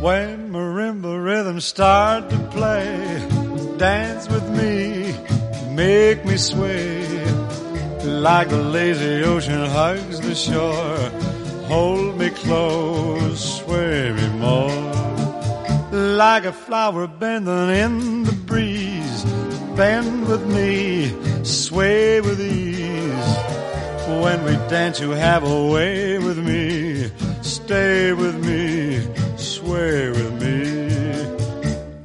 marimba rhythms start to play. Dance with me, make me sway. Like the lazy ocean hugs the shore. Hold me close, sway me more. Like a flower bending in the breeze. Bend with me, sway with ease. When we dance, you have a way with me. Stay with me,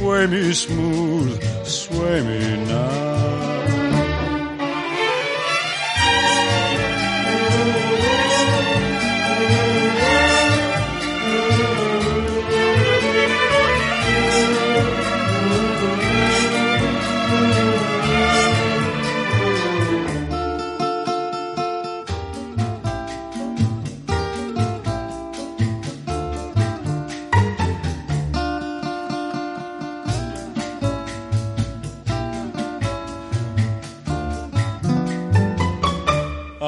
Sway me smooth, sway me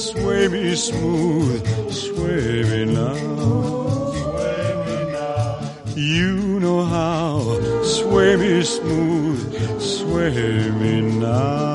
Sway me smooth, sway me now. Sway me now. You know how. Sway me smooth, sway me now.